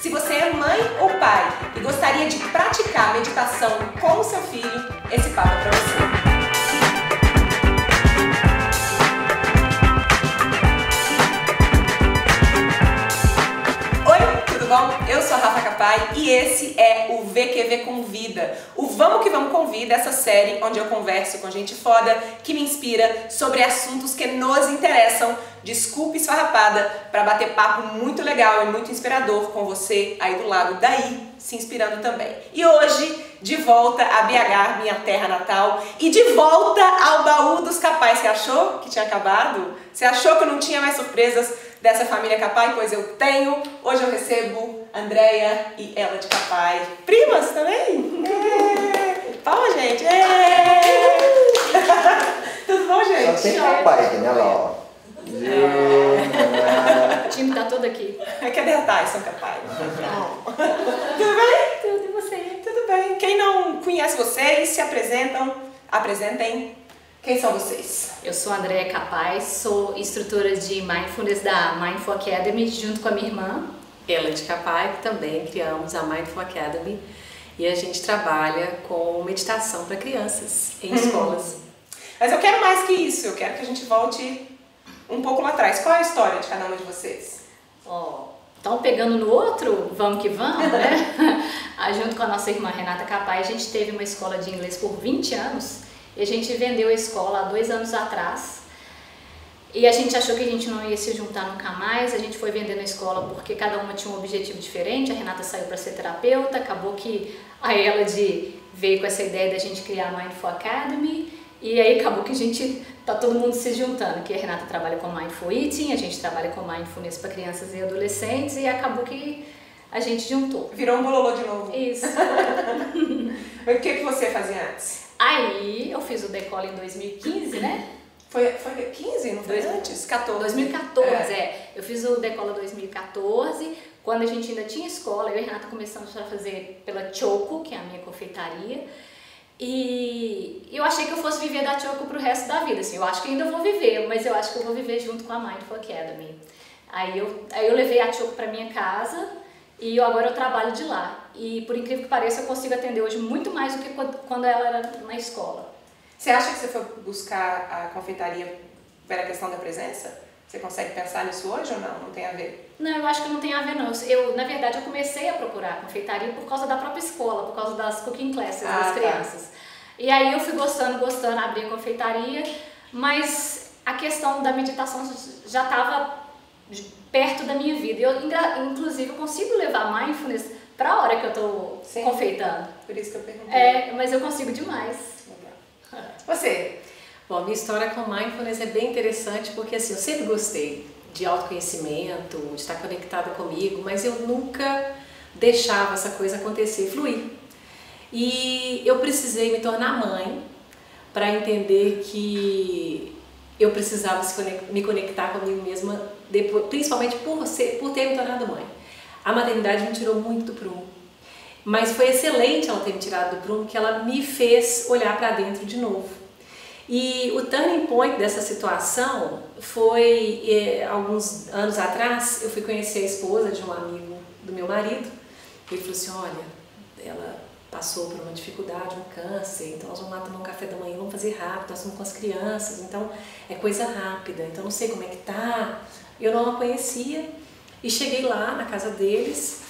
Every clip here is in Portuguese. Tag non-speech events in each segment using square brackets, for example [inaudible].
Se você é mãe ou pai e gostaria de praticar meditação com o seu filho, esse papo é para você. Capai e esse é o VQV Convida. O Vamos que Vamos Convida, essa série onde eu converso com gente foda que me inspira sobre assuntos que nos interessam. Desculpe esfarrapada para bater papo muito legal e muito inspirador com você aí do lado daí, se inspirando também. E hoje, de volta a BH, minha terra natal, e de volta ao baú dos capais. Você achou que tinha acabado? Você achou que eu não tinha mais surpresas? dessa família Capai, pois eu tenho. Hoje eu recebo Andréia e ela de Capai. Primas também? É. Palma, gente! É. [laughs] Tudo bom, gente? Só tem Capai aqui, né, Laura? É. [laughs] O time tá todo aqui. Cadê a Tyson, Capai? Tudo bem? Tudo, e você? Tudo bem. Quem não conhece vocês, se apresentam, apresentem quem são vocês? Eu sou a Andréa Capaz, sou instrutora de Mindfulness da Mindful Academy, junto com a minha irmã. Ela de Capaz, que também criamos a Mindful Academy. E a gente trabalha com meditação para crianças em uhum. escolas. Mas eu quero mais que isso, eu quero que a gente volte um pouco lá atrás. Qual é a história de cada uma de vocês? Ó, oh, estão pegando no outro? Vamos que vamos, né? [laughs] junto com a nossa irmã Renata Capaz, a gente teve uma escola de inglês por 20 anos e a gente vendeu a escola há dois anos atrás. E a gente achou que a gente não ia se juntar nunca mais. A gente foi vendendo a escola porque cada uma tinha um objetivo diferente. A Renata saiu para ser terapeuta, acabou que a ela de veio com essa ideia da gente criar a Mindful Academy. E aí acabou que a gente tá todo mundo se juntando, que a Renata trabalha com Mindful Eating, a gente trabalha com Mindfulness para crianças e adolescentes e acabou que a gente juntou. Virou um bololô de novo. Isso. [laughs] o que que você fazia antes? Aí eu fiz o Decola em 2015, né? Foi, foi 15, não foi Dois, antes? 14. 2014, é. é. Eu fiz o Decola 2014, quando a gente ainda tinha escola, eu e Renata começamos a fazer pela Choco, que é a minha confeitaria. E eu achei que eu fosse viver da Choco pro resto da vida, assim, eu acho que ainda vou viver, mas eu acho que eu vou viver junto com a Mindful Academy. Aí eu, aí eu levei a Choco para minha casa e eu, agora eu trabalho de lá. E por incrível que pareça, eu consigo atender hoje muito mais do que quando ela era na escola. Você acha que você foi buscar a confeitaria pela questão da presença? Você consegue pensar nisso hoje ou não? Não tem a ver? Não, eu acho que não tem a ver não. Eu, na verdade, eu comecei a procurar a confeitaria por causa da própria escola, por causa das cooking classes ah, das tá. crianças. E aí eu fui gostando, gostando, abri a confeitaria, mas a questão da meditação já estava perto da minha vida. Eu, inclusive, eu consigo levar mindfulness para a hora que eu estou confeitando. Por isso que eu perguntei. É, mas eu consigo demais. Você? Bom, a minha história com mindfulness é bem interessante porque assim, eu sempre gostei de autoconhecimento, de estar conectada comigo, mas eu nunca deixava essa coisa acontecer, fluir. E eu precisei me tornar mãe para entender que eu precisava me conectar comigo mesma, principalmente por, ser, por ter me tornado mãe. A maternidade me tirou muito do prumo, mas foi excelente ela ter me tirado do prumo, que ela me fez olhar para dentro de novo. E o turning point dessa situação foi eh, alguns anos atrás, eu fui conhecer a esposa de um amigo do meu marido. Ele falou assim: Olha, ela passou por uma dificuldade, um câncer, então nós vamos lá tomar um café da manhã, vamos fazer rápido, nós estamos com as crianças, então é coisa rápida, então não sei como é que tá. Eu não a conhecia e cheguei lá na casa deles,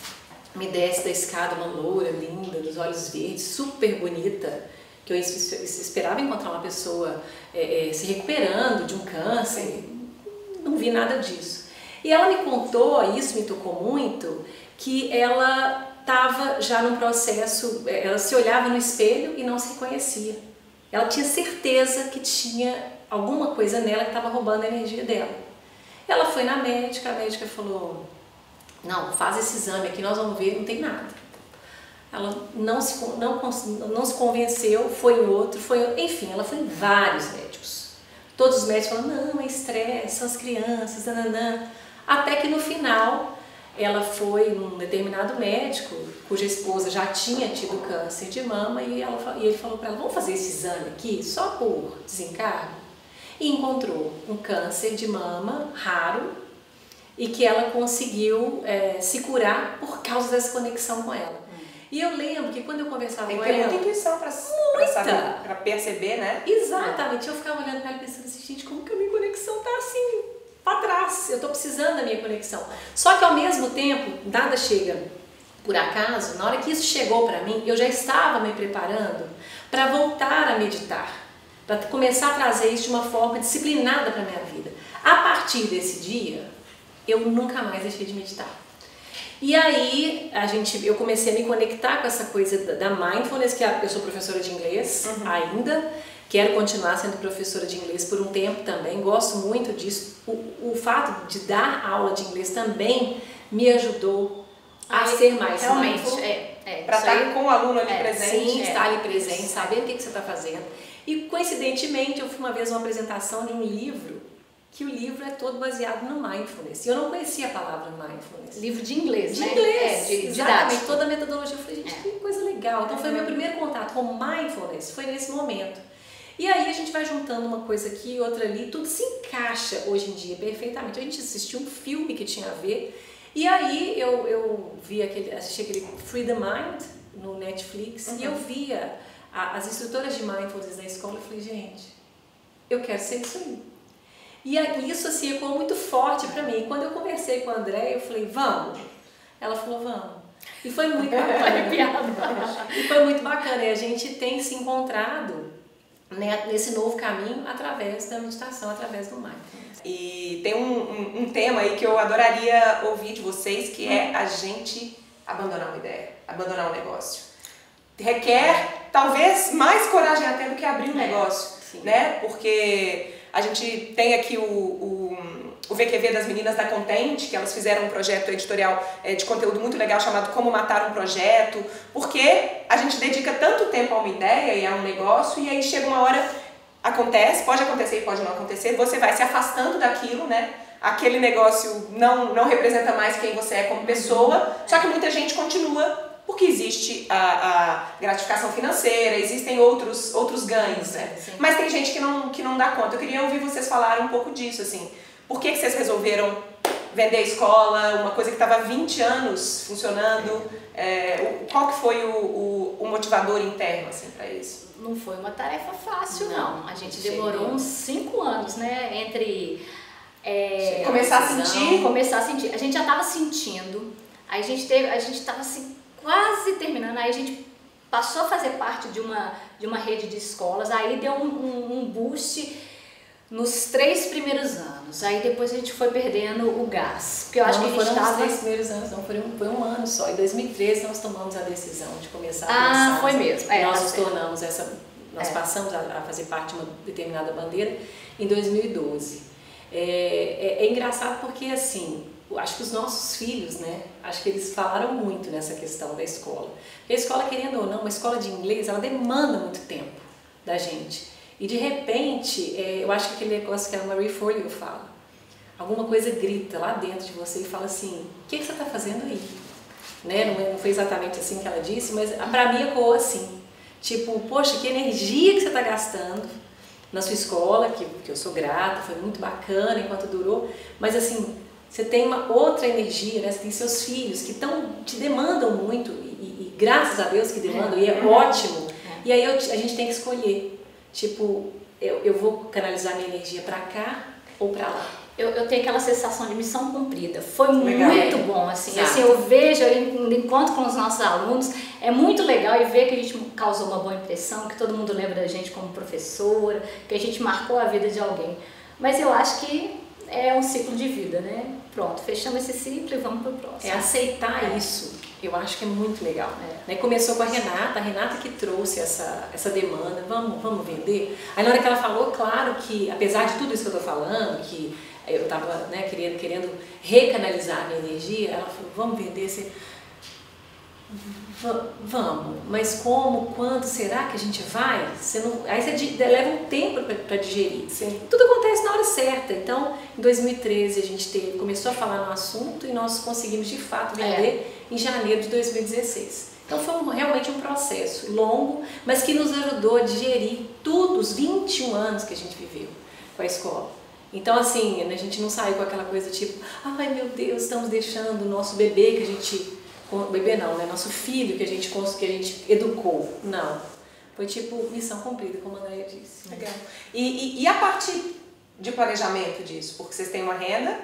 me desce da escada uma loura linda, dos olhos verdes, super bonita, que eu esperava encontrar uma pessoa é, é, se recuperando de um câncer, não vi nada disso. E ela me contou, isso me tocou muito, que ela estava já num processo, é, ela se olhava no espelho e não se reconhecia. Ela tinha certeza que tinha alguma coisa nela que estava roubando a energia dela. Ela foi na médica, a médica falou: Não, faz esse exame aqui, nós vamos ver, não tem nada. Ela não se, não, não se convenceu, foi em outro, foi, enfim, ela foi em vários médicos. Todos os médicos falaram: Não, é estresse, são as crianças, nananã. Até que no final ela foi num determinado médico cuja esposa já tinha tido câncer de mama e, ela, e ele falou para ela: Vamos fazer esse exame aqui só por desencargo? e encontrou um câncer de mama raro e que ela conseguiu é, se curar por causa dessa conexão com ela. E eu lembro que quando eu conversava Tem com ela. muita intuição pra, pra saber, pra perceber, né? Exatamente, eu ficava olhando pra ela pensando assim, gente, como que a minha conexão tá assim, pra trás? Eu tô precisando da minha conexão. Só que ao mesmo tempo, nada chega por acaso, na hora que isso chegou pra mim, eu já estava me preparando para voltar a meditar, para começar a trazer isso de uma forma disciplinada para minha vida. A partir desse dia, eu nunca mais deixei de meditar. E aí a gente, eu comecei a me conectar com essa coisa da, mindfulness, que eu sou professora de inglês ainda, quero continuar sendo professora de inglês por um tempo também, gosto muito disso. O, o fato de dar aula de inglês também me ajudou a Aí, ser mais Realmente, mindful. é. é Pra isso estar aí- com o aluno ali é, presente. Sim, é. estar ali presente, saber o que, que você está fazendo. E coincidentemente eu fui uma vez numa apresentação de um livro, que o livro é todo baseado no mindfulness. E eu não conhecia a palavra mindfulness. Livro de inglês, De né? inglês, É, de exatamente, didático. toda a metodologia. Eu falei, gente, É. que coisa legal. Então foi meu primeiro contato com mindfulness, foi nesse momento. E aí a gente vai juntando uma coisa aqui e outra ali, tudo se encaixa hoje em dia perfeitamente. A gente assistiu um filme que tinha a ver, e aí eu, eu vi aquele, assisti aquele Free the Mind no Netflix, e eu via a- as instrutoras de mindfulness da escola, eu falei, gente, eu quero ser isso aí. E isso assim ecoou muito forte pra mim. Quando eu conversei com a André, eu falei, vamos. Ela falou, vamos. E foi muito [laughs] bacana. e foi muito bacana. E a gente tem se encontrado né, nesse novo caminho através da meditação, através do mindfulness. E tem um, um, um tema aí que eu adoraria ouvir de vocês, que é a gente abandonar uma ideia, abandonar um negócio. Requer talvez mais coragem até do que abrir um É, negócio, sim. né? Porque a gente tem aqui o, o, o VQV das meninas da Contente, que elas fizeram um projeto editorial eh, de conteúdo muito legal chamado Como Matar um Projeto, porque a gente dedica tanto tempo a uma ideia e a um negócio, e aí chega uma hora acontece, pode acontecer e pode não acontecer, você vai se afastando daquilo, né? Aquele negócio não, não representa mais quem você é como pessoa, só que muita gente continua porque existe a, a gratificação financeira, existem outros, outros ganhos, né? Sim. Mas tem gente que não, que não dá conta. Eu queria ouvir vocês falarem um pouco disso, assim. Por que, que vocês resolveram vender a escola, uma coisa que estava há 20 anos funcionando? É, qual que foi o, o, o motivador interno, assim, para isso? Não foi uma tarefa fácil, não. Não, A gente demorou uns cinco anos, né? Entre é, Começar a sentir? começar a sentir. A gente já estava sentindo, aí a gente teve, a gente estava assim, quase terminando, aí a gente passou a fazer parte de uma, de uma rede de escolas, aí deu um, um, um boost nos três primeiros anos. Aí depois a gente foi perdendo o gás. Porque eu acho não, que a gente foram os estava. três primeiros anos, não, foi um, foi um ano só. Em 2013 nós tomamos a decisão de começar a Ah, pensar. foi mesmo. É, nós tá nos certo. tornamos essa, nós É. passamos a, a fazer parte de uma determinada bandeira em 2012. É, é, é engraçado porque assim, acho que os nossos filhos, né, acho que eles falaram muito nessa questão da escola. Porque a escola, querendo ou não, uma escola de inglês, ela demanda muito tempo da gente. E de repente, é, eu acho que aquele negócio que a Marie Forleo fala, alguma coisa grita lá dentro de você e fala assim, o que, que você está fazendo aí? Né? Não, é- não foi exatamente assim que ela disse, mas pra mim ecoou assim. Tipo, poxa, que energia que você está gastando na sua escola, que, que eu sou grata, foi muito bacana enquanto durou, mas assim, você tem uma outra energia, né? Você tem seus filhos que tão, te demandam muito, e, e- graças a Deus que demandam, e é ótimo. E aí eu- a gente tem que escolher, tipo, eu, eu vou canalizar minha energia pra cá ou pra lá. Eu, eu tenho aquela sensação de missão cumprida. Foi Legal. muito bom, assim. Exato. Assim, eu vejo, eu encontro com os nossos alunos, é muito legal e ver que a gente causou uma boa impressão, que todo mundo lembra da gente como professora, que a gente marcou a vida de alguém. Mas eu acho que é um ciclo de vida, né? Pronto, fechamos esse ciclo e vamos pro próximo. É aceitar É. isso. Eu acho que é muito legal. É. Né? Começou com a Renata, a Renata que trouxe essa, essa demanda, vamos, vamos vender. Aí na hora que ela falou, claro que, apesar de tudo isso que eu tô falando, que eu estava né, querendo, querendo recanalizar a minha energia, ela falou, vamos vender, você... Va- Vamos, mas como, quando, será que a gente vai? Você não, aí você leva um tempo para digerir. Sim. Tudo acontece na hora certa. Então, em 2013 a gente teve, começou a falar no assunto e nós conseguimos de fato vender em janeiro de 2016. Então foi um- realmente um processo longo, mas que nos ajudou a digerir tudo, os 21 anos que a gente viveu com a escola. Então assim, a gente não saiu com aquela coisa tipo, ai meu Deus, estamos deixando o nosso bebê que a gente bebê não, né? Nosso filho que a gente que a gente educou. Não. Foi tipo missão cumprida, como a Andrea disse. Legal. E, e, e a parte de planejamento disso? Porque vocês têm uma renda,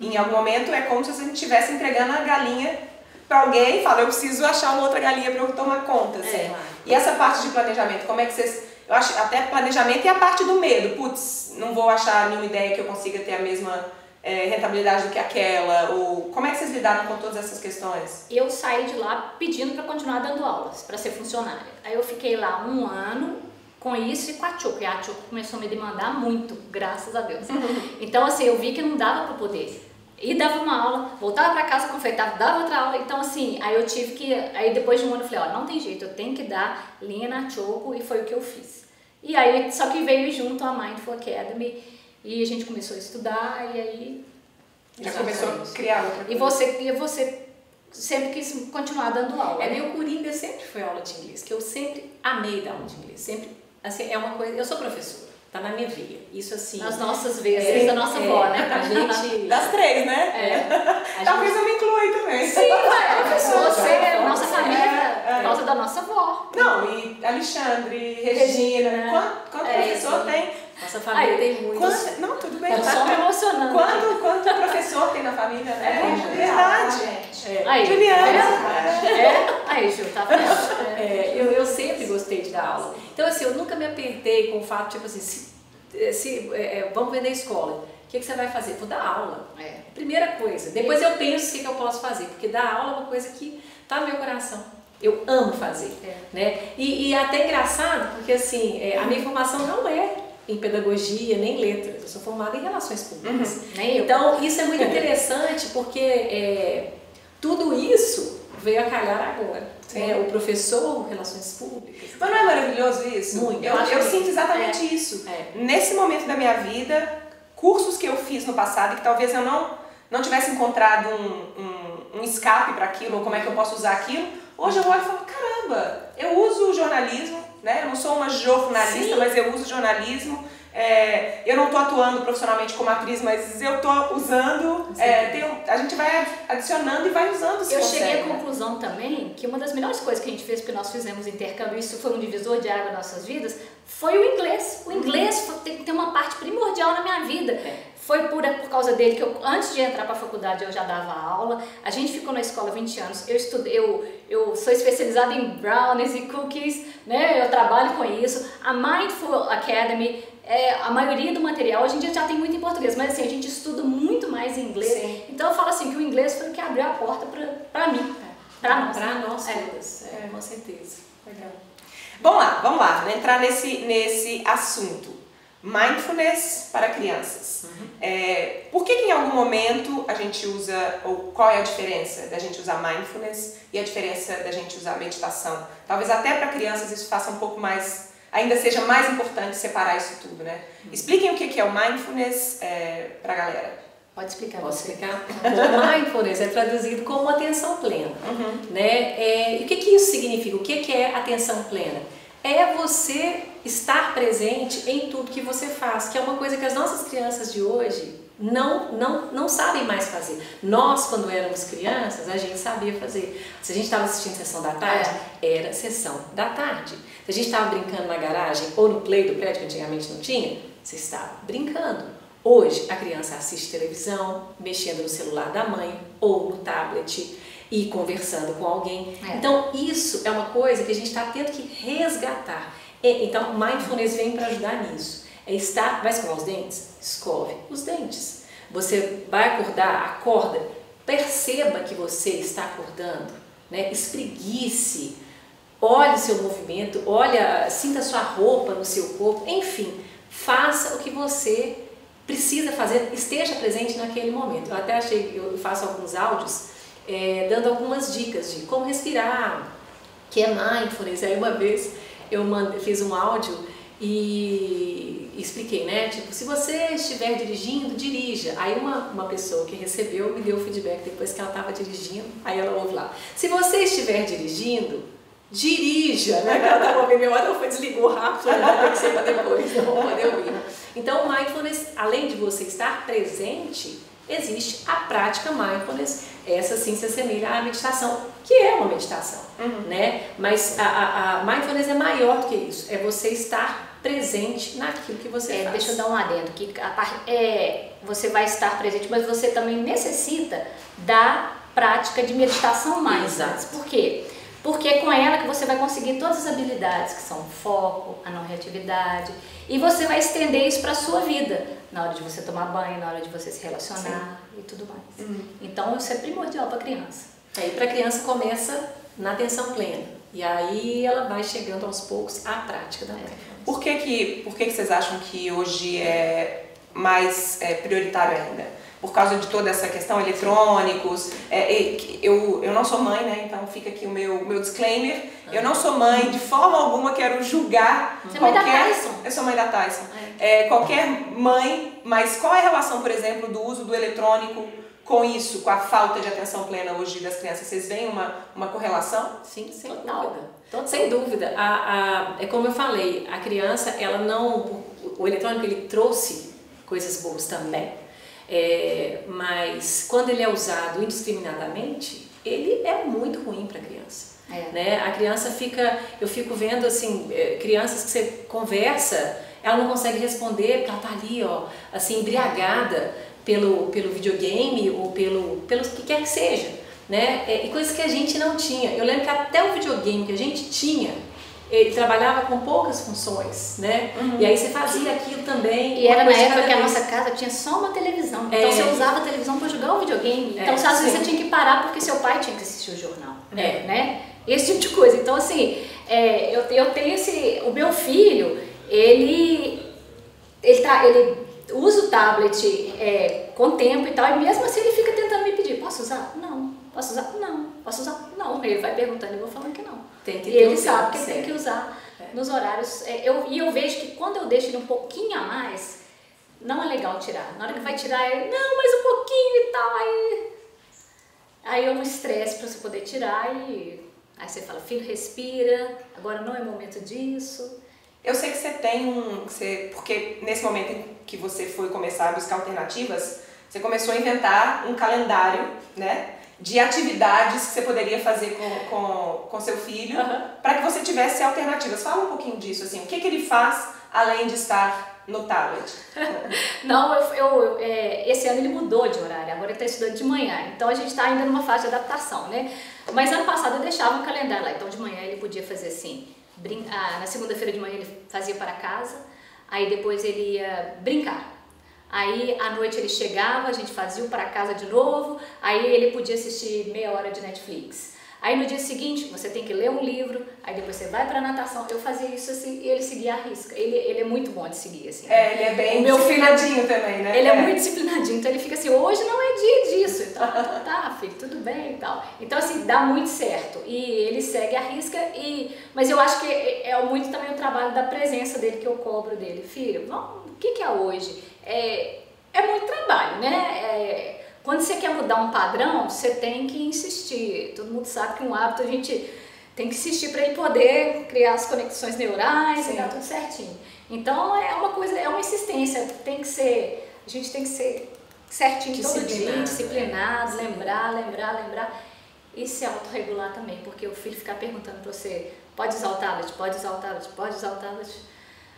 em algum momento é como se você estivesse entregando a galinha para alguém e fala, eu preciso achar uma outra galinha para eu tomar conta. Assim. É, E essa parte de planejamento, como é que vocês. Eu acho até planejamento e a parte do medo. Putz, não vou achar nenhuma ideia que eu consiga ter a mesma é, rentabilidade do que aquela? Ou como é que vocês lidaram com todas essas questões? Eu saí de lá pedindo para continuar dando aulas, para ser funcionária. Aí eu fiquei lá um ano com isso e com a Choco. E a Choco começou a me demandar muito, graças a Deus. [laughs] Então, assim, eu vi que não dava para poder. E dava uma aula, voltava para casa, confeitava, dava outra aula. Então, assim, aí eu tive que. Aí depois de um ano eu falei: ó, não tem jeito, eu tenho que dar linha na Choco e foi o que eu fiz. E aí, só que veio junto a Mindful Academy e a gente começou a estudar e aí. Já começou a criar outra coisa. E você, e você sempre quis continuar dando aula. É, né? meu coringa sempre foi aula de inglês, que eu sempre amei dar aula de inglês. Sempre, assim, é uma coisa. Eu sou professora. Tá na minha veia. Isso assim. Nas nossas veias, é, da nossa é, avó, né? A gente. [laughs] Das três, né? É. [laughs] Talvez gente... eu me inclua aí também. Sim, é, [laughs] professor, você é nossa família é, por causa da nossa avó. Não, e Alexandre, Regina, Regina quanto, quanto professor tem? Nossa família Aí, tem muitos. Quando, não, tudo bem. Eu só me emocionando. Quanto, quanto professor tem na família, né? É, verdade. É. Aí, Juliana. É. é. Aí, Ju, tá vendo? É, eu, eu sempre gostei de dar aula. Então, assim, eu nunca me apertei com o fato, tipo assim, se, se é, é vamos vender escola. O que, que você vai fazer? Vou dar aula. É. Primeira coisa. Depois eu penso o que, que eu posso fazer, porque dar aula é uma coisa que tá no meu coração. Eu amo fazer. É. Né? E, e é até engraçado, porque assim, é, a minha formação não é em pedagogia, nem letras. Eu sou formada em relações públicas. Uhum. Então, isso é muito interessante porque é, tudo isso veio a calhar agora. É, o professor, relações públicas. Mas não é maravilhoso isso? Muito. Eu, eu, eu sinto exatamente é. isso. É. Nesse momento da minha vida, cursos que eu fiz no passado e que talvez eu não, não tivesse encontrado um, um, um escape para aquilo, ou como é que eu posso usar aquilo, hoje eu olho e falo, caramba, eu uso o jornalismo né? Eu não sou uma jornalista, Sim. mas eu uso jornalismo. É, eu não estou atuando profissionalmente como atriz, mas eu estou usando. É, tem, a gente vai adicionando e vai usando. Se eu consegue, cheguei à né? conclusão também que uma das melhores coisas que a gente fez, porque nós fizemos intercâmbio, isso foi um divisor de água nas nossas vidas, foi o inglês. O inglês tem, tem uma parte primordial na minha vida. É. Foi por, por causa dele que eu, antes de entrar para a faculdade, eu já dava aula. A gente ficou na escola 20 anos. Eu estudei, eu, eu sou especializada em brownies e cookies, né? Eu trabalho com isso. A Mindful Academy, é, a maioria do material hoje em dia já tem muito em português, mas assim, a gente estuda muito mais em inglês. Sim. Então eu falo assim que o inglês foi o que abriu a porta para mim. É. Para nós. Para nós é. todas, é, com certeza. Legal. Vamos lá, vamos lá, vamos entrar nesse, nesse assunto. Mindfulness para crianças. Uhum. É, por que, que, em algum momento a gente usa, ou qual é a diferença da gente usar mindfulness e a diferença da gente usar meditação? Talvez até para crianças isso faça um pouco mais, ainda seja mais importante separar isso tudo, né? Uhum. Expliquem o que, é o mindfulness é, para a galera. Pode explicar. Posso explicar? o mindfulness é traduzido como atenção plena. Uhum. Né? É, e o que, que isso significa? O que, que é atenção plena? é você estar presente em tudo que você faz, que é uma coisa que as nossas crianças de hoje não, não, não sabem mais fazer. Nós, quando éramos crianças, a gente sabia fazer. Se a gente estava assistindo sessão da tarde, é. era sessão da tarde. Se a gente estava brincando na garagem ou no play do prédio, que antigamente não tinha, você estava brincando. Hoje, a criança assiste televisão, mexendo no celular da mãe ou no tablet e conversando com alguém. É. Então, isso é uma coisa que a gente está tendo que resgatar. E, então, mindfulness vem para ajudar nisso. É estar, vai escovar os dentes? Escove os dentes. Você vai acordar, acorda, perceba que você está acordando, né? espreguice, olhe o seu movimento, olha, sinta sua roupa no seu corpo, enfim, faça o que você precisa fazer, esteja presente naquele momento. Eu até achei, eu faço alguns áudios é, dando algumas dicas de como respirar, que é mindfulness. Aí uma vez eu fiz um áudio e expliquei, né? Tipo, se você estiver dirigindo, dirija. Aí uma, uma pessoa que recebeu me deu o feedback depois que ela estava dirigindo, aí ela ouve lá. Se você estiver dirigindo, dirija, né? ela estava ouvindo, ela foi desligou rápido, né? tem que ser para depois, não vou poder ouvir. Então, mindfulness, além de você estar presente, existe a prática mindfulness, essa sim se assemelha à meditação, que é uma meditação, uhum. né? Mas a, a, a, mindfulness é maior do que isso, é você estar presente naquilo que você é, faz. Deixa eu dar um adendo, que a, é, você vai estar presente, mas você também necessita da prática de meditação mais. Por quê? Porque é com ela que você vai conseguir todas as habilidades que são o foco, a não reatividade, e você vai estender isso para a sua vida, na hora de você tomar banho, na hora de você se relacionar Sim. e tudo mais. Uhum. Então isso é primordial para a criança. Aí para a criança começa na atenção plena. E aí ela vai chegando aos poucos à prática da mindfulness. Por que que, por que que vocês acham que hoje é mais é, prioritário ainda? por causa de toda essa questão eletrônicos. É, eu, eu não sou mãe, né? Então fica aqui o meu, meu disclaimer. Eu não sou mãe, de forma alguma quero julgar Você qualquer. Mãe da Tyson. Eu sou mãe da Tyson. É. É, qualquer mãe, mas qual é a relação, por exemplo, do uso do eletrônico com isso, com a falta de atenção plena hoje das crianças? Vocês veem uma, uma correlação? Sim, sem Total. dúvida. Total. Sem dúvida. A, a, é como eu falei, a criança, ela não. O eletrônico ele trouxe coisas boas também. É, mas quando ele é usado indiscriminadamente, ele é muito ruim para a criança. É. Né? A criança fica, eu fico vendo assim, é, crianças que você conversa, ela não consegue responder porque ela tá ali, ó, assim, embriagada pelo, pelo videogame ou pelo, pelo que quer que seja, né? É, e coisas que a gente não tinha. Eu lembro que até o videogame que a gente tinha, ele trabalhava com poucas funções, né? Uhum. E aí você fazia aquilo também. E era na época que a nossa casa tinha só uma televisão. Então é. você usava a televisão para jogar o videogame. É, então às vezes você tinha que parar porque seu pai tinha que assistir o jornal, é. né? Esse tipo de coisa. Então assim, é, eu, eu tenho esse, o meu filho, ele ele tá, ele usa o tablet é, com tempo e tal, e mesmo assim ele fica tentando me pedir, posso usar? Não. Posso usar? Não. Posso usar? Não. Ele vai perguntando e eu vou falando que não. Tem que e ele sabe que ele tem que usar é. nos horários. É, eu, e eu vejo que quando eu deixo ele um pouquinho a mais, não é legal tirar. Na hora que vai tirar, ele, não, mais um pouquinho e tal. Aí, aí é um estresse para você poder tirar e aí você fala, filho, respira, agora não é momento disso. Eu sei que você tem um. Você, porque nesse momento em que você foi começar a buscar alternativas, você começou a inventar um calendário, né? de atividades que você poderia fazer com, com, com seu filho uhum. para que você tivesse alternativas. Fala um pouquinho disso, assim, o que, que ele faz além de estar no tablet? [laughs] Não, eu, eu é, esse ano ele mudou de horário, agora ele está estudando de manhã, então a gente está ainda numa fase de adaptação, né? Mas ano passado eu deixava um calendário lá, então de manhã ele podia fazer assim, na segunda-feira de manhã ele fazia para casa, aí depois ele ia brincar. Aí à noite ele chegava, a gente fazia o para casa de novo, aí ele podia assistir meia hora de Netflix. Aí no dia seguinte você tem que ler um livro, aí depois você vai para natação. Eu fazia isso assim e ele seguia a risca. Ele, ele é muito bom de seguir assim. É, ele é bem meu disciplinadinho filho, também, né? Ele é. é. muito disciplinadinho, então ele fica assim, hoje não é dia disso. Então, tá, filho, tudo bem e tal. Então assim, dá muito certo. E ele segue a risca e mas eu acho que é, é muito também o trabalho da presença dele que eu cobro dele. Filho, vamos, o que que é hoje? É, é muito trabalho, né? É, quando você quer mudar um padrão, você tem que insistir. Todo mundo sabe que um hábito a gente tem que insistir para ele poder criar as conexões neurais Sim. e dar tudo certinho. Então é uma coisa, é uma insistência, tem que ser, a gente tem que ser certinho todo dia, disciplinado, é. lembrar, lembrar, lembrar e se autorregular também, porque o filho ficar perguntando para você, pode usar o tablet, pode usar o tablet, pode usar o tablet.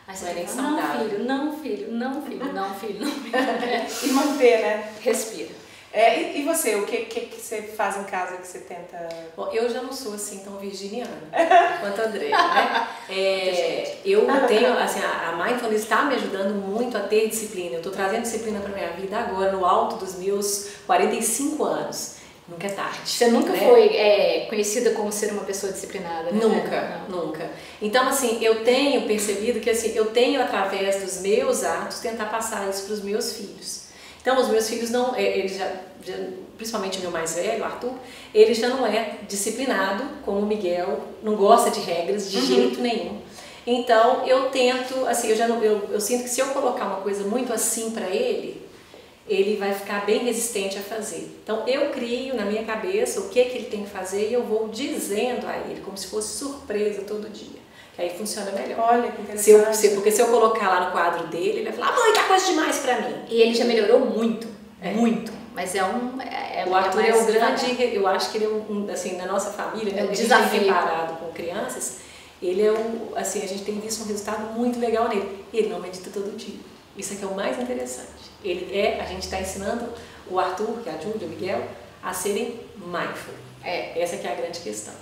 Aí você que falar, não filho, não filho, não filho, não filho, não filho. [laughs] e manter, né? Respira. É, e, e, você, o que, que, que, você faz em casa que você tenta. Bom, eu já não sou assim tão virginiana [laughs] quanto a André, né? É, eu tenho, assim, a, a Mindfulness está me ajudando muito a ter disciplina. Eu estou trazendo disciplina para minha vida agora, no alto dos meus 45 anos. Nunca é tarde. Você nunca né? foi é, conhecida como ser uma pessoa disciplinada, né? Nunca, não. nunca. Então, assim, eu tenho percebido que, assim, eu tenho, através dos meus atos, tentar passar isso para os meus filhos. Então, os meus filhos não, é, eles já, já, principalmente o meu mais velho, o Arthur, ele já não é disciplinado como o Miguel, não gosta de regras de uhum. jeito nenhum. Então, eu tento, assim, eu já não, eu, eu sinto que se eu colocar uma coisa muito assim para ele, ele vai ficar bem resistente a fazer. Então, eu crio na minha cabeça o que, que ele tem que fazer e eu vou dizendo a ele, como se fosse surpresa todo dia que aí funciona melhor. Olha, que interessante. Se eu, se, porque se eu colocar lá no quadro dele, ele vai falar, ah, mãe, tá coisa demais pra mim. E ele já melhorou muito, é. muito. Mas é um. É, o Arthur é, é o grande. Eu acho que ele é um, assim, na nossa família, né? É um desafio. Reparado com crianças, ele é um. Assim, a gente tem visto um resultado muito legal nele. E ele não medita todo dia. Isso aqui é o mais interessante. Ele é, a gente está ensinando o Arthur, que é a Júlia, o Miguel, a serem mindful. É. Essa que é a grande questão.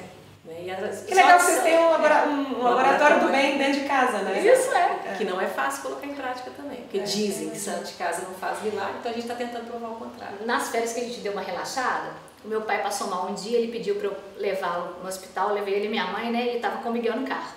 Né? As, que legal que vocês têm um, labora um, um laboratório do bem dentro de casa, né? Isso é. é. Que não é fácil colocar em prática também. Porque é. dizem que santo de casa não faz milagre, então a gente está tentando provar o contrário. Nas férias que a gente deu uma relaxada, o meu pai passou mal um dia, ele pediu para eu levá-lo no hospital, eu levei ele e minha mãe, né? Ele estava com o Miguel no carro.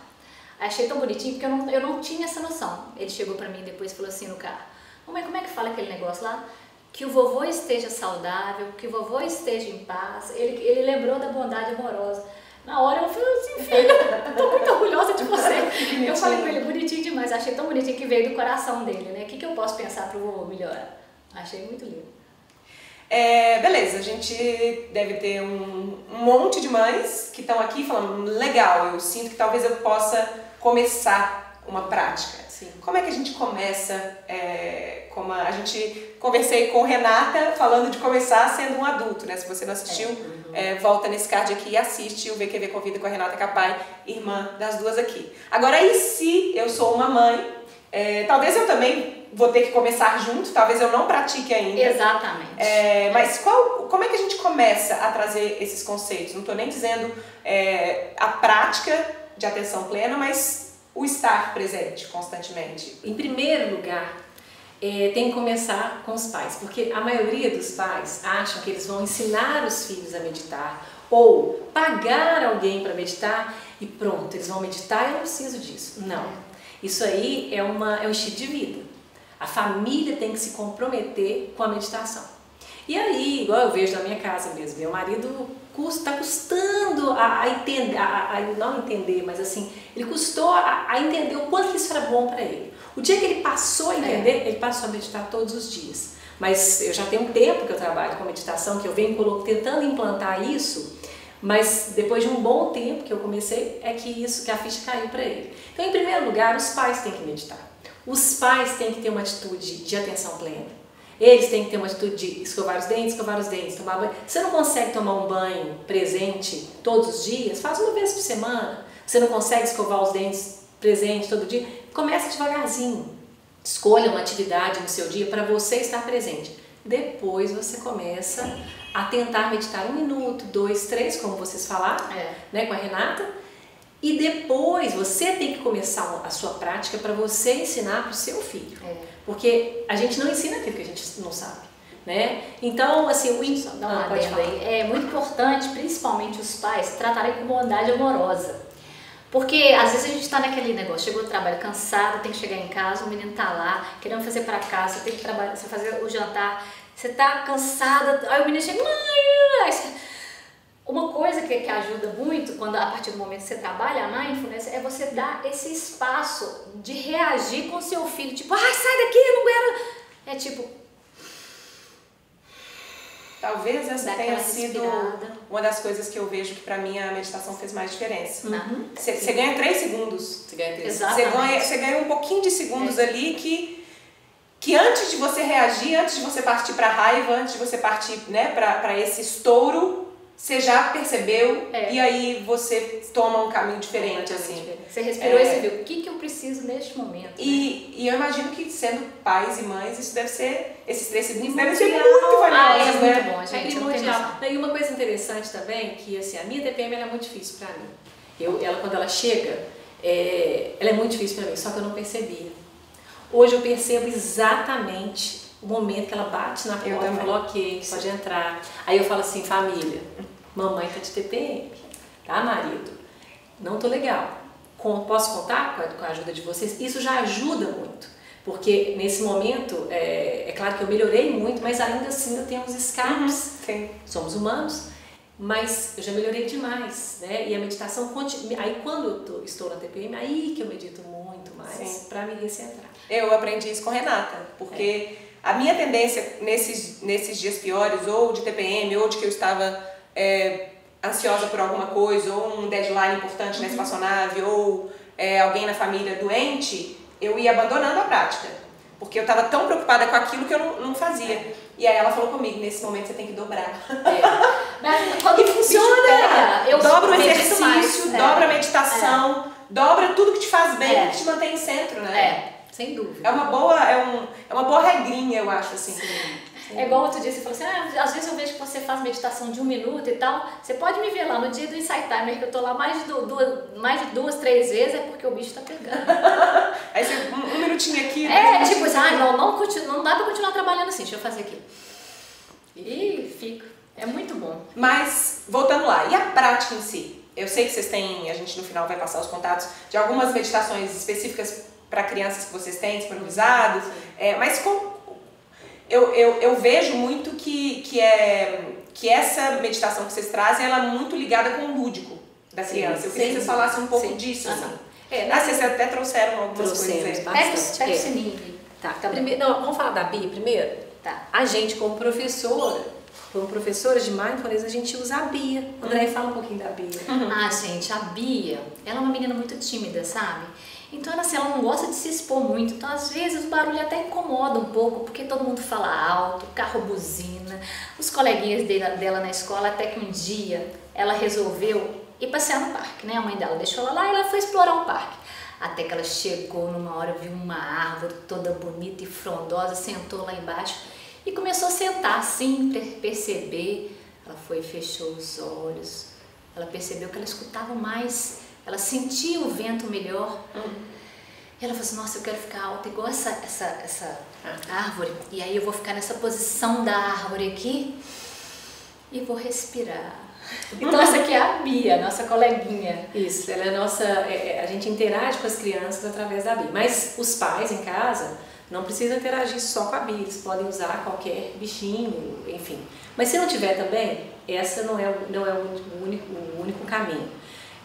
Achei tão bonitinho porque eu não, eu não tinha essa noção. Ele chegou para mim depois e falou assim no carro: Mamãe, como é que fala aquele negócio lá? Que o vovô esteja saudável, que o vovô esteja em paz. Ele, ele lembrou da bondade amorosa. Na hora eu falei assim, filho, [laughs] tô muito orgulhosa de você. [laughs] eu falei com ele, bonitinho demais, achei tão bonitinho que veio do coração dele, né? O que, que eu posso pensar pro vovô melhorar? Achei muito lindo. É, beleza, a gente deve ter um, um monte de mães que estão aqui falando, legal, eu sinto que talvez eu possa começar uma prática. Sim. Como é que a gente começa? É, como a, a, gente conversei com Renata falando de começar sendo um adulto, né? Se você não assistiu, é. Uhum. É, volta nesse card aqui e assiste o VQV Convida com a Renata Capai, irmã das duas aqui. Agora, e se eu sou uma mãe? É, talvez eu também vou ter que começar junto, talvez eu não pratique ainda. Exatamente. É, mas qual, como é que a gente começa a trazer esses conceitos? Não estou nem dizendo é, a prática de atenção plena, mas o estar presente constantemente? Em primeiro lugar, é, tem que começar com os pais, porque a maioria dos pais acham que eles vão ensinar os filhos a meditar ou pagar alguém para meditar e pronto, eles vão meditar, eu não preciso disso. Não. Isso aí é, uma, é um estilo de vida. A família tem que se comprometer com a meditação. E aí, igual eu vejo na minha casa mesmo, meu marido está custando a, a entender, a, a, não entender, mas assim, ele custou a, a entender o quanto isso era bom para ele. O dia que ele passou a entender, é. ele passou a meditar todos os dias. Mas eu já tenho um tempo que eu trabalho com meditação, que eu venho tentando implantar isso, mas depois de um bom tempo que eu comecei, é que isso, que a ficha caiu para ele. Então, em primeiro lugar, os pais têm que meditar. Os pais têm que ter uma atitude de atenção plena. Eles têm que ter uma atitude de escovar os dentes, escovar os dentes, tomar banho. Você não consegue tomar um banho presente todos os dias? Faz uma vez por semana. Você não consegue escovar os dentes presente todo dia? Começa devagarzinho. Escolha uma atividade no seu dia para você estar presente. Depois você começa a tentar meditar um minuto, dois, três, como vocês falaram, é. né, com a Renata. E depois você tem que começar a sua prática para você ensinar para o seu filho. É. Porque a gente não ensina aquilo que a gente não sabe. Né? Então, assim, o Só ah, pode aí. É muito importante, principalmente os pais, tratarem com bondade amorosa. Porque às vezes a gente está naquele negócio, chegou do trabalho cansado, tem que chegar em casa, o menino tá lá, querendo fazer para casa, você tem que trabalhar, você fazer o jantar, você tá cansada, aí o menino chega, mãe, uma coisa que, que ajuda muito, quando a partir do momento que você trabalha a mindfulness, é você dar esse espaço de reagir com seu filho, tipo, ai, sai daqui, não aguento. É tipo. Talvez essa tenha sido respirada. uma das coisas que eu vejo que para mim a meditação fez mais diferença. Uhum. Você, você ganha três segundos. Você ganha três segundos. Você ganha, ganha um pouquinho de segundos é. ali que que antes de você reagir, antes de você partir para raiva, antes de você partir né, para esse estouro, você já percebeu é. e aí você toma um caminho diferente, assim. Você respirou é. e você viu o que, que eu preciso neste momento. E, né? e eu imagino que sendo pais e mães, isso deve ser, esses três segundos devem ser muito valiosos, ah, é, né? muito bom, gente. É primordial. E uma coisa interessante também, que assim, a minha TPM é muito difícil para mim. Eu, ela, quando ela chega, é, ela é muito difícil para mim, só que eu não percebia. Hoje eu percebo exatamente o momento que ela bate na porta e fala, ok, pode entrar. Aí eu falo assim, família, Mamãe tá de TPM, tá, marido? Não tô legal. Com, posso contar com a, com a, ajuda de vocês? Isso já ajuda muito. Porque nesse momento, é, é, claro que eu melhorei muito, mas ainda assim eu tenho uns escapes. Uhum, Somos humanos. Mas eu já melhorei demais, né? E a meditação continua. Aí quando eu tô, estou na TPM, aí que eu medito muito mais para me recentrar. Eu aprendi isso com Renata, porque é. a minha tendência nesses, nesses dias piores, ou de TPM, ou de que eu estava é, ansiosa por alguma coisa, ou um deadline importante na uhum. espaçonave, ou é, alguém na família doente, eu ia abandonando a prática. Porque eu tava tão preocupada com aquilo que eu não, não fazia. E aí ela falou comigo, nesse momento você tem que dobrar. É. Mas [laughs] quando E funciona! pega, eu dobra o exercício, mais. É. dobra a meditação, dobra tudo que te faz bem, É. que te mantém em centro, né? É. Sem dúvida. É uma boa, é, um, é uma boa regrinha, eu acho, assim. É igual outro dia você falou assim, ah, às vezes eu vejo que você faz meditação de um minuto e tal. Você pode me ver lá no dia do Insight Timer, que eu tô lá mais de du- duas, mais de duas três vezes, é porque o bicho tá pegando. [laughs] Aí você, um, um minutinho aqui. É, tipo assim, ah, não, não, continu- não dá pra continuar trabalhando assim, deixa eu fazer aqui. E fico. É muito bom. Mas, voltando lá, e a prática em si? Eu sei que vocês têm, a gente no final vai passar os contatos de algumas meditações específicas para crianças que vocês têm disponibilizado, é, mas com, eu, eu, eu vejo muito que, que, é, que essa meditação que vocês trazem ela é muito ligada com o lúdico da Sim, criança. Eu queria que sim. vocês falassem um pouco Sim. disso. Ah, Assim. É, Ah, vocês até trouxeram algumas Trouxemos, coisas aí. Pega, pega o é. sininho. Tá, Tá primeiro, não, vamos falar da Bi primeiro? Tá. A gente, como professora, como professora de mindfulness, a gente usa a Bia. André, fala um pouquinho da Bia. Ah, gente, a Bia, ela é uma menina muito tímida, sabe? Então, assim, ela não gosta de se expor muito. Então, às vezes, o barulho até incomoda um pouco, porque todo mundo fala alto, carro buzina. Os coleguinhas dela, dela na escola, até que um dia ela resolveu ir passear no parque, né? A mãe dela deixou ela lá e ela foi explorar o parque. Até que ela chegou numa hora, viu uma árvore toda bonita e frondosa, sentou lá embaixo e começou a sentar assim, per- perceber. Ela foi e fechou os olhos. Ela percebeu que ela escutava mais, ela sentia o vento melhor. E ela falou assim, nossa, eu quero ficar alta igual essa, essa, essa árvore. E aí eu vou ficar nessa posição da árvore aqui e vou respirar. Então essa aqui é a Bia, nossa coleguinha. Isso, ela é nossa. é- é- a gente interage com as crianças através da Bia. Mas os pais em casa não precisam interagir só com a Bia, eles podem usar qualquer bichinho, enfim. Mas se não tiver também, essa não é, não é o único, o único caminho.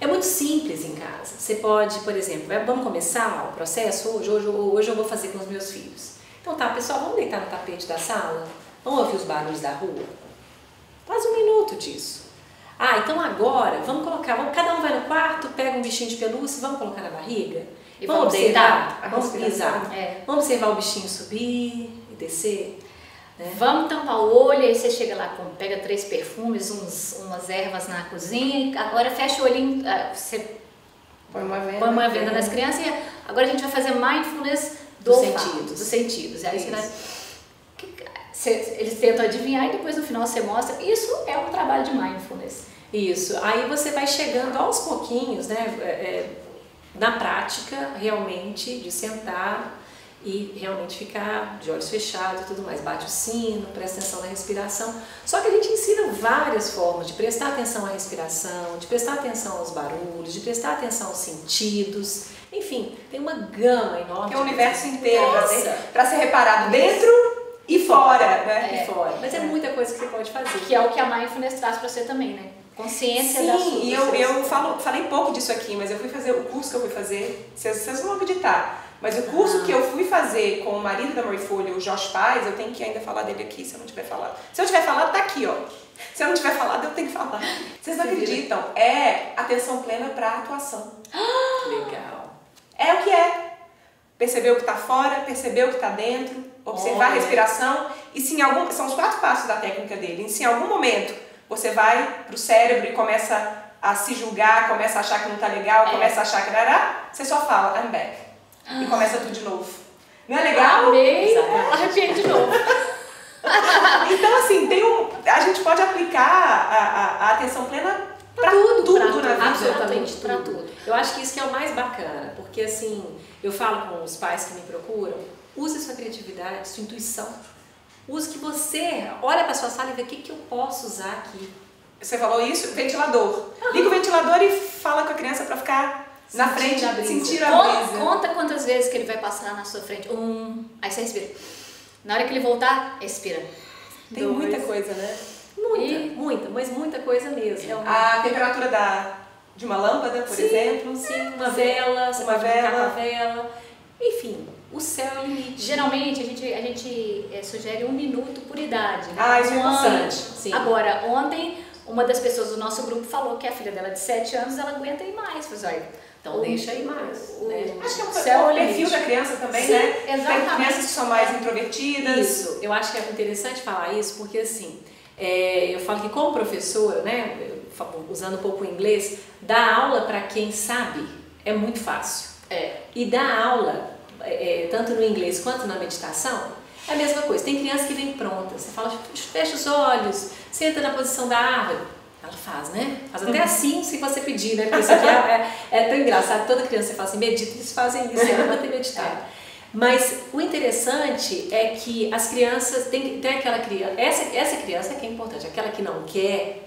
É muito simples em casa. Você pode, por exemplo, vamos começar o processo hoje, hoje, hoje eu vou fazer com os meus filhos. Então tá, pessoal, vamos deitar no tapete da sala? Vamos ouvir os barulhos da rua? Faz um minuto disso. Ah, então agora, vamos colocar, vamos, cada um vai no quarto, pega um bichinho de pelúcia, vamos colocar na barriga? E vamos, vamos observar? deitar? Vamos, exato. É. Vamos observar o bichinho subir e descer? Né? Vamos tampar o olho, aí você chega lá, pega três perfumes, uns, umas ervas na cozinha, agora fecha o olhinho, ah, você Põe uma venda. põe uma venda nas crianças e agora a gente vai fazer mindfulness do Dos olfato, sentidos. dos sentidos. E aí você vai, eles tentam adivinhar e depois no final você mostra. Isso é um trabalho de mindfulness. Isso. Aí você vai chegando aos pouquinhos, né? é, é, na prática, realmente, de sentar e realmente ficar de olhos fechados e tudo mais. Bate o sino, presta atenção na respiração. Só que a gente ensina várias formas de prestar atenção à respiração, de prestar atenção aos barulhos, de prestar atenção aos sentidos. Enfim, tem uma gama enorme. Um de universo inteiro pra Nossa! ser, pra ser reparado dentro e fora, né? E fora. Mas é muita coisa que você pode fazer. Que é o que a mindfulness traz pra você também, né? Consciência da sua. Sim, e eu, eu falo, falei pouco disso aqui, mas eu fui fazer o curso que eu fui fazer, vocês, vocês vão acreditar, mas o curso Ah. que eu fui fazer com o marido da Marie Folha, o Josh Paz, eu tenho que ainda falar dele aqui, se eu não tiver falado. Se eu tiver falado, tá aqui, ó. Se eu não tiver falado, eu tenho que falar. Vocês não acreditam? É atenção plena pra atuação. Legal. É o que é. Perceber o que tá fora, perceber o que tá dentro, observar a Olha. respiração. E se em algum. São os quatro passos da técnica dele. E se em algum momento você vai pro cérebro e começa a se julgar, começa a achar que não tá legal, É. começa a achar que dará, você só fala, I'm back. E começa tudo de novo. Não é legal? Amei! Arrepiei de novo. [laughs] Então, assim, tem um. A gente pode aplicar a, a, a atenção plena pra tudo, pra na tudo, vida. Absolutamente Pra tudo. tudo. Eu acho que isso que é o mais bacana, porque assim, eu falo com os pais que me procuram, use sua criatividade, sua intuição. Use que você olha para sua sala e vê o que, que eu posso usar aqui. Você falou isso? Ventilador. Liga o ventilador e fala com a criança pra ficar na frente, a brisa. sentir a Conta, brisa. conta quantas vezes que ele vai passar na sua frente. Um, aí você respira. Na hora que ele voltar, expira. Tem Dois. muita coisa, né? Muita, E- muita, mas muita coisa mesmo. É um- A temperatura da, de uma lâmpada, por Sim, exemplo. Sim, uma vela, você Uma pode vela. com a vela. Enfim, o céu é o limite. Geralmente a gente, a gente eh, sugere um minuto por idade. Né? Ah, isso é Um ano. importante. Sim. Agora, ontem, uma das pessoas do nosso grupo falou que a filha dela de 7 anos ela aguenta ir mais. Falei, olha, Então O- deixa aí mais, o- né? Acho que é um, Céu o é perfil da criança também, Sim, né? Tem exatamente. crianças que são mais introvertidas. Isso, eu acho que é interessante falar isso porque assim, é, eu falo que como professora, né, usando um pouco o inglês, dar aula para quem sabe é muito fácil. É. E dar aula, é, tanto no inglês quanto na meditação, é a mesma coisa. Tem criança que vem pronta, você fala, fecha os olhos, senta na posição da árvore. Ela faz, né? Faz até assim se você pedir, né? Porque isso aqui é, é, é tão engraçado. Toda criança você fala assim, medita, eles fazem isso, é pra ter meditado. Mas o interessante é que as crianças tem ter aquela criança, essa, essa criança é que é importante, aquela que não quer,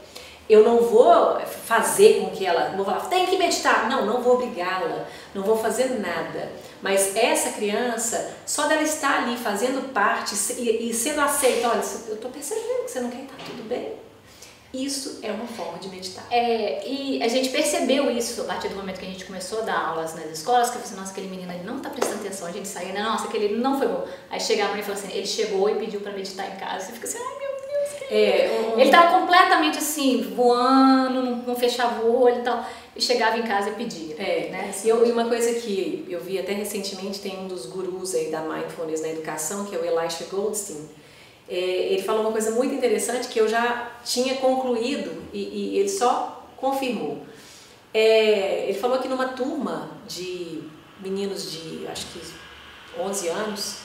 eu não vou fazer com que ela, não vou falar, tem que meditar, não, não vou obrigá-la, não vou fazer nada. Mas essa criança, só dela estar ali fazendo parte e, e sendo aceita, olha, eu estou percebendo que você não quer estar tudo bem. Isso é uma forma de meditar. É, e a gente percebeu isso a partir do momento que a gente começou a dar aulas nas escolas, que eu falei assim, nossa, aquele menino ele não tá prestando atenção, a gente saía, né? nossa, aquele não foi bom. Aí chega a mãe e fala assim, ele chegou e pediu pra meditar em casa, você fica assim, ai meu Deus, que É, um- Ele tava completamente assim, voando, não, não fechava o olho e tal, e chegava em casa e pedia. É, né? e, eu- e uma coisa que eu vi até recentemente, tem um dos gurus aí da Mindfulness na educação, que é o Elisha Goldstein, é, ele falou uma coisa muito interessante que eu já tinha concluído e, e ele só confirmou. É, ele falou que numa turma de meninos de, acho que 11 anos,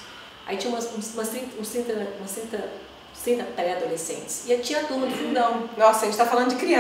aí tinha umas, umas 30, uns 30, uns 30, uns 30 pré-adolescentes, e tinha a turma do fundão. Nossa, a gente tá falando de criança.